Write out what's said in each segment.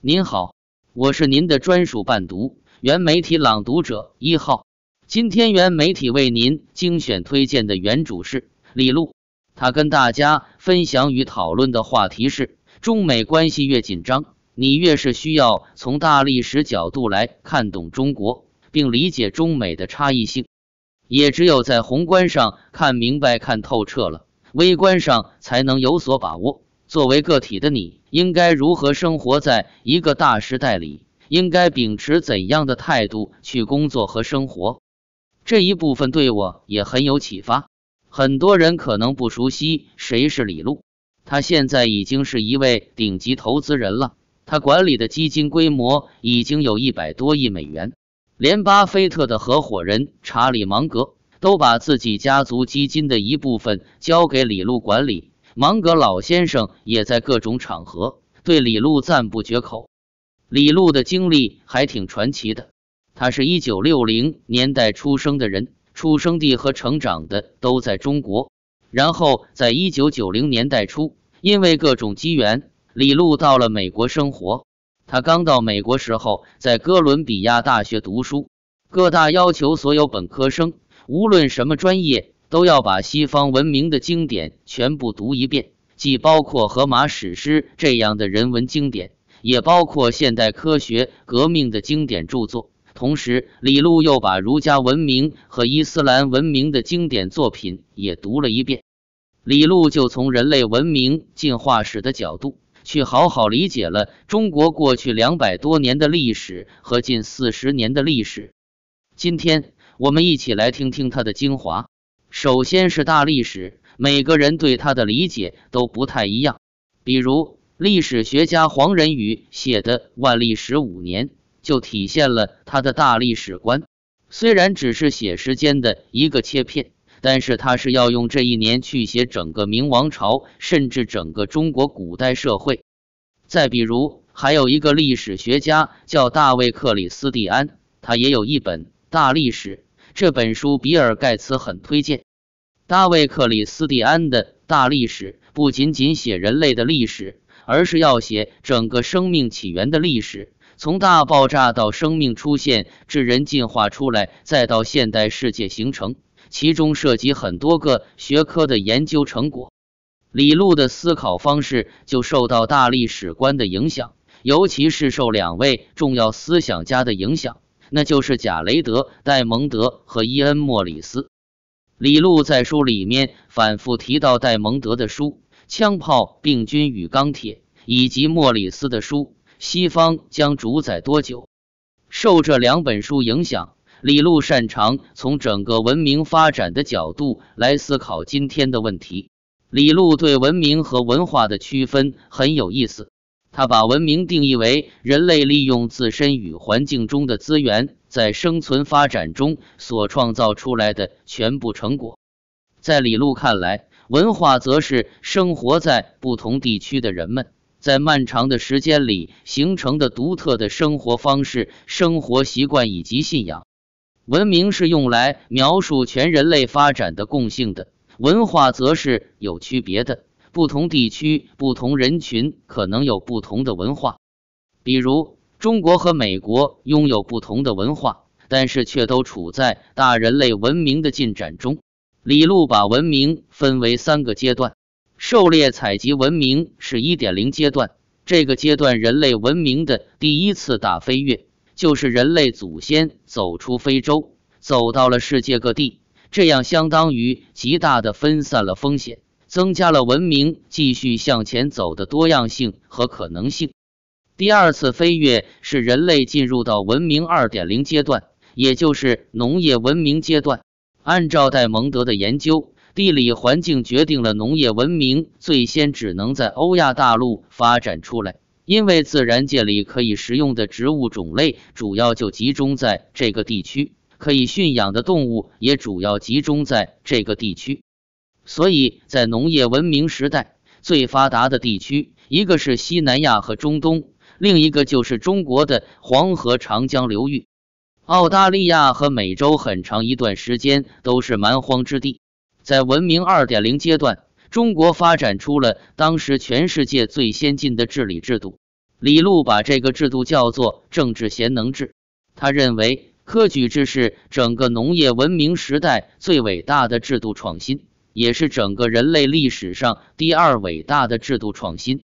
您好，我是您的专属伴读，原媒体朗读者一号。今天原媒体为您精选推荐的原主是李璐，他跟大家分享与讨论的话题是：中美关系越紧张，你越是需要从大历史角度来看懂中国，并理解中美的差异性。也只有在宏观上看明白、看透彻了，微观上才能有所把握。作为个体的你，应该如何生活在一个大时代里？应该秉持怎样的态度去工作和生活？这一部分对我也很有启发。很多人可能不熟悉谁是李璐，他现在已经是一位顶级投资人了，他管理的基金规模已经有一百多亿美元。连巴菲特的合伙人查理芒格都把自己家族基金的一部分交给李路管理。芒格老先生也在各种场合对李路赞不绝口。李路的经历还挺传奇的，他是一九六零年代出生的人，出生地和成长的都在中国。然后在一九九零年代初，因为各种机缘，李路到了美国生活。他刚到美国时候，在哥伦比亚大学读书，各大要求所有本科生，无论什么专业，都要把西方文明的经典全部读一遍，既包括荷马史诗这样的人文经典，也包括现代科学革命的经典著作。同时，李路又把儒家文明和伊斯兰文明的经典作品也读了一遍。李路就从人类文明进化史的角度。去好好理解了中国过去两百多年的历史和近四十年的历史。今天我们一起来听听它的精华。首先是大历史，每个人对它的理解都不太一样。比如历史学家黄仁宇写的《万历十五年》就体现了他的大历史观。虽然只是写时间的一个切片。但是他是要用这一年去写整个明王朝，甚至整个中国古代社会。再比如，还有一个历史学家叫大卫·克里斯蒂安，他也有一本《大历史》这本书，比尔·盖茨很推荐。大卫·克里斯蒂安的《大历史》不仅仅写人类的历史，而是要写整个生命起源的历史，从大爆炸到生命出现，至人进化出来，再到现代世界形成。其中涉及很多个学科的研究成果，李路的思考方式就受到大历史观的影响，尤其是受两位重要思想家的影响，那就是贾雷德·戴蒙德和伊恩·莫里斯。李路在书里面反复提到戴蒙德的书《枪炮、病菌与钢铁》，以及莫里斯的书《西方将主宰多久》。受这两本书影响。李路擅长从整个文明发展的角度来思考今天的问题。李路对文明和文化的区分很有意思，他把文明定义为人类利用自身与环境中的资源，在生存发展中所创造出来的全部成果。在李路看来，文化则是生活在不同地区的人们在漫长的时间里形成的独特的生活方式、生活习惯以及信仰。文明是用来描述全人类发展的共性的，文化则是有区别的。不同地区、不同人群可能有不同的文化。比如，中国和美国拥有不同的文化，但是却都处在大人类文明的进展中。李路把文明分为三个阶段：狩猎采集文明是一点零阶段，这个阶段人类文明的第一次大飞跃。就是人类祖先走出非洲，走到了世界各地，这样相当于极大的分散了风险，增加了文明继续向前走的多样性和可能性。第二次飞跃是人类进入到文明二点零阶段，也就是农业文明阶段。按照戴蒙德的研究，地理环境决定了农业文明最先只能在欧亚大陆发展出来。因为自然界里可以食用的植物种类主要就集中在这个地区，可以驯养的动物也主要集中在这个地区，所以在农业文明时代最发达的地区，一个是西南亚和中东，另一个就是中国的黄河、长江流域。澳大利亚和美洲很长一段时间都是蛮荒之地，在文明二点零阶段。中国发展出了当时全世界最先进的治理制度，李路把这个制度叫做政治贤能制。他认为科举制是整个农业文明时代最伟大的制度创新，也是整个人类历史上第二伟大的制度创新。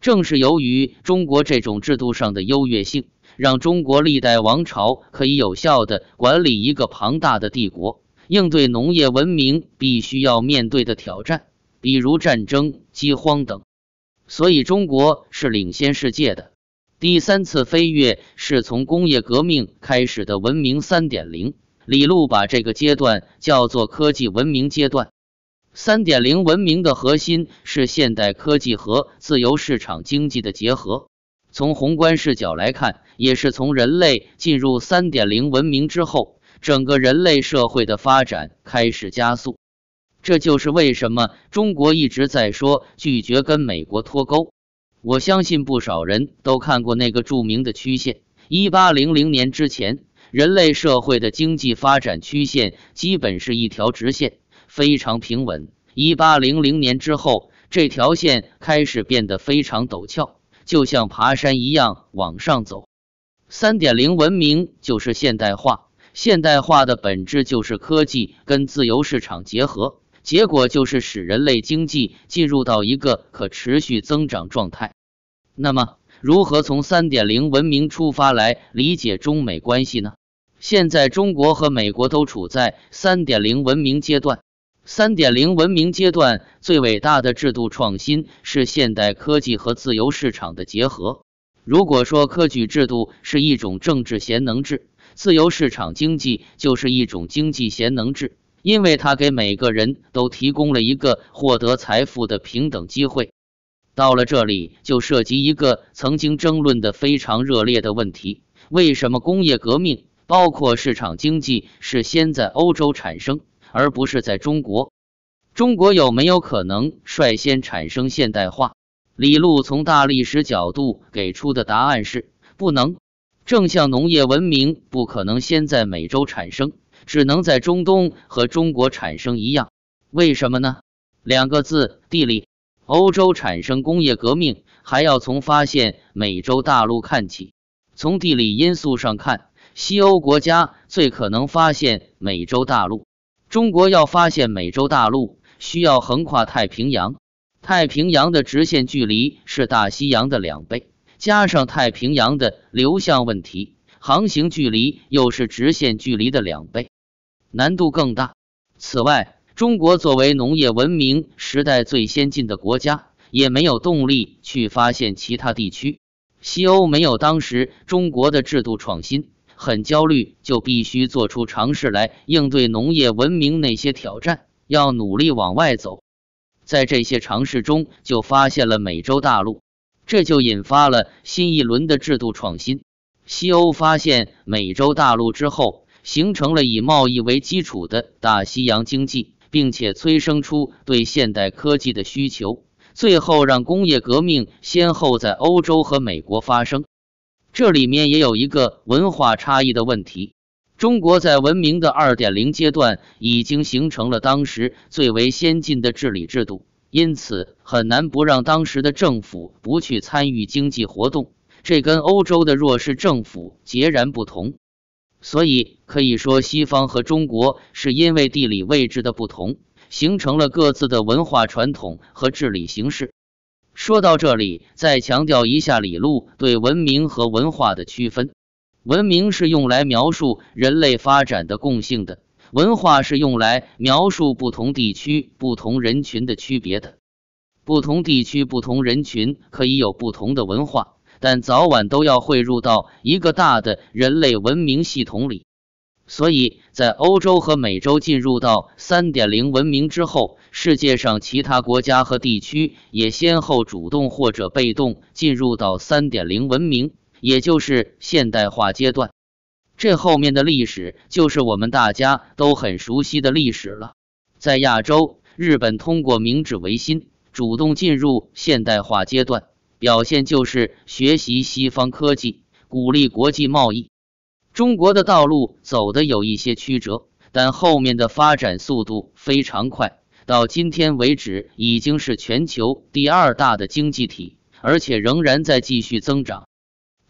正是由于中国这种制度上的优越性，让中国历代王朝可以有效的管理一个庞大的帝国，应对农业文明必须要面对的挑战，比如战争、饥荒等。所以，中国是领先世界的。第三次飞跃是从工业革命开始的文明三点零。李路把这个阶段叫做科技文明阶段。三点零文明的核心是现代科技和自由市场经济的结合。从宏观视角来看，也是从人类进入三点零文明之后，整个人类社会的发展开始加速。这就是为什么中国一直在说拒绝跟美国脱钩。我相信不少人都看过那个著名的曲线：一八零零年之前，人类社会的经济发展曲线基本是一条直线，非常平稳。一八零零年之后，这条线开始变得非常陡峭，就像爬山一样往上走。三点零文明就是现代化，现代化的本质就是科技跟自由市场结合。结果就是使人类经济进入到一个可持续增长状态。那么，如何从三点零文明出发来理解中美关系呢？现在中国和美国都处在三点零文明阶段。三点零文明阶段最伟大的制度创新是现代科技和自由市场的结合。如果说科举制度是一种政治贤能制，自由市场经济就是一种经济贤能制。因为它给每个人都提供了一个获得财富的平等机会。到了这里，就涉及一个曾经争论的非常热烈的问题：为什么工业革命，包括市场经济，是先在欧洲产生，而不是在中国？中国有没有可能率先产生现代化？李路从大历史角度给出的答案是：不能。正像农业文明不可能先在美洲产生。只能在中东和中国产生一样，为什么呢？两个字：地理。欧洲产生工业革命，还要从发现美洲大陆看起。从地理因素上看，西欧国家最可能发现美洲大陆。中国要发现美洲大陆，需要横跨太平洋。太平洋的直线距离是大西洋的两倍，加上太平洋的流向问题。航行距离又是直线距离的两倍，难度更大。此外，中国作为农业文明时代最先进的国家，也没有动力去发现其他地区。西欧没有当时中国的制度创新，很焦虑，就必须做出尝试来应对农业文明那些挑战，要努力往外走。在这些尝试中，就发现了美洲大陆，这就引发了新一轮的制度创新。西欧发现美洲大陆之后，形成了以贸易为基础的大西洋经济，并且催生出对现代科技的需求，最后让工业革命先后在欧洲和美国发生。这里面也有一个文化差异的问题。中国在文明的二点零阶段已经形成了当时最为先进的治理制度，因此很难不让当时的政府不去参与经济活动。这跟欧洲的弱势政府截然不同，所以可以说，西方和中国是因为地理位置的不同，形成了各自的文化传统和治理形式。说到这里，再强调一下李路对文明和文化的区分：文明是用来描述人类发展的共性的，文化是用来描述不同地区、不同人群的区别的。不同地区、不同人群可以有不同的文化。但早晚都要汇入到一个大的人类文明系统里，所以在欧洲和美洲进入到三点零文明之后，世界上其他国家和地区也先后主动或者被动进入到三点零文明，也就是现代化阶段。这后面的历史就是我们大家都很熟悉的历史了。在亚洲，日本通过明治维新，主动进入现代化阶段。表现就是学习西方科技，鼓励国际贸易。中国的道路走的有一些曲折，但后面的发展速度非常快，到今天为止已经是全球第二大的经济体，而且仍然在继续增长。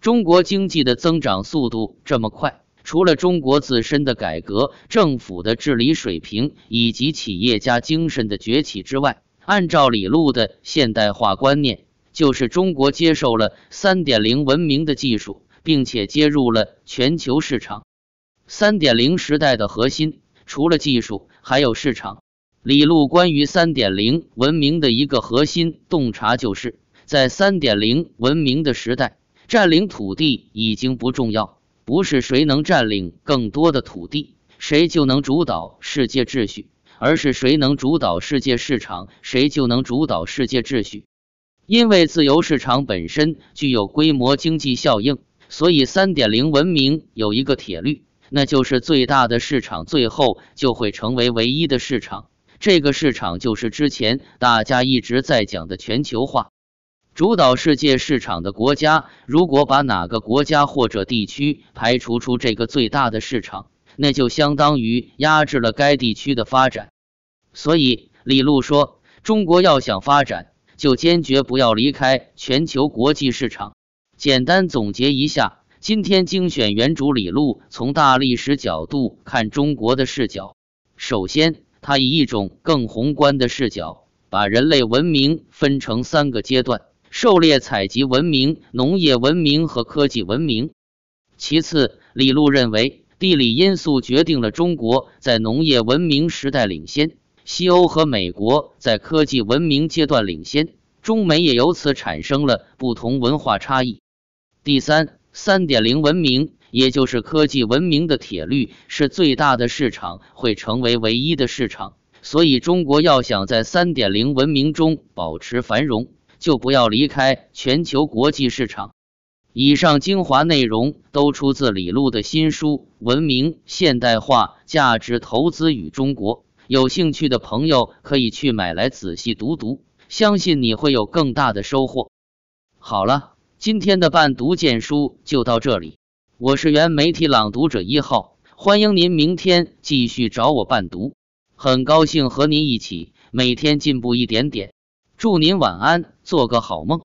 中国经济的增长速度这么快，除了中国自身的改革、政府的治理水平以及企业家精神的崛起之外，按照李路的现代化观念，就是中国接受了三点零文明的技术，并且接入了全球市场。三点零时代的核心，除了技术，还有市场。李路关于三点零文明的一个核心洞察，就是在三点零文明的时代，占领土地已经不重要，不是谁能占领更多的土地，谁就能主导世界秩序。而是谁能主导世界市场，谁就能主导世界秩序。因为自由市场本身具有规模经济效应，所以三点零文明有一个铁律，那就是最大的市场最后就会成为唯一的市场。这个市场就是之前大家一直在讲的全球化。主导世界市场的国家，如果把哪个国家或者地区排除出这个最大的市场，那就相当于压制了该地区的发展，所以李路说，中国要想发展，就坚决不要离开全球国际市场。简单总结一下，今天精选原主李路从大历史角度看中国的视角。首先，他以一种更宏观的视角，把人类文明分成三个阶段：狩猎采集文明、农业文明和科技文明。其次，李路认为。地理因素决定了中国在农业文明时代领先，西欧和美国在科技文明阶段领先，中美也由此产生了不同文化差异。第三，三点零文明，也就是科技文明的铁律是最大的市场会成为唯一的市场，所以中国要想在三点零文明中保持繁荣，就不要离开全球国际市场。以上精华内容都出自李路的新书《文明现代化价值投资与中国》，有兴趣的朋友可以去买来仔细读读，相信你会有更大的收获。好了，今天的伴读荐书就到这里，我是原媒体朗读者一号，欢迎您明天继续找我伴读，很高兴和您一起每天进步一点点，祝您晚安，做个好梦。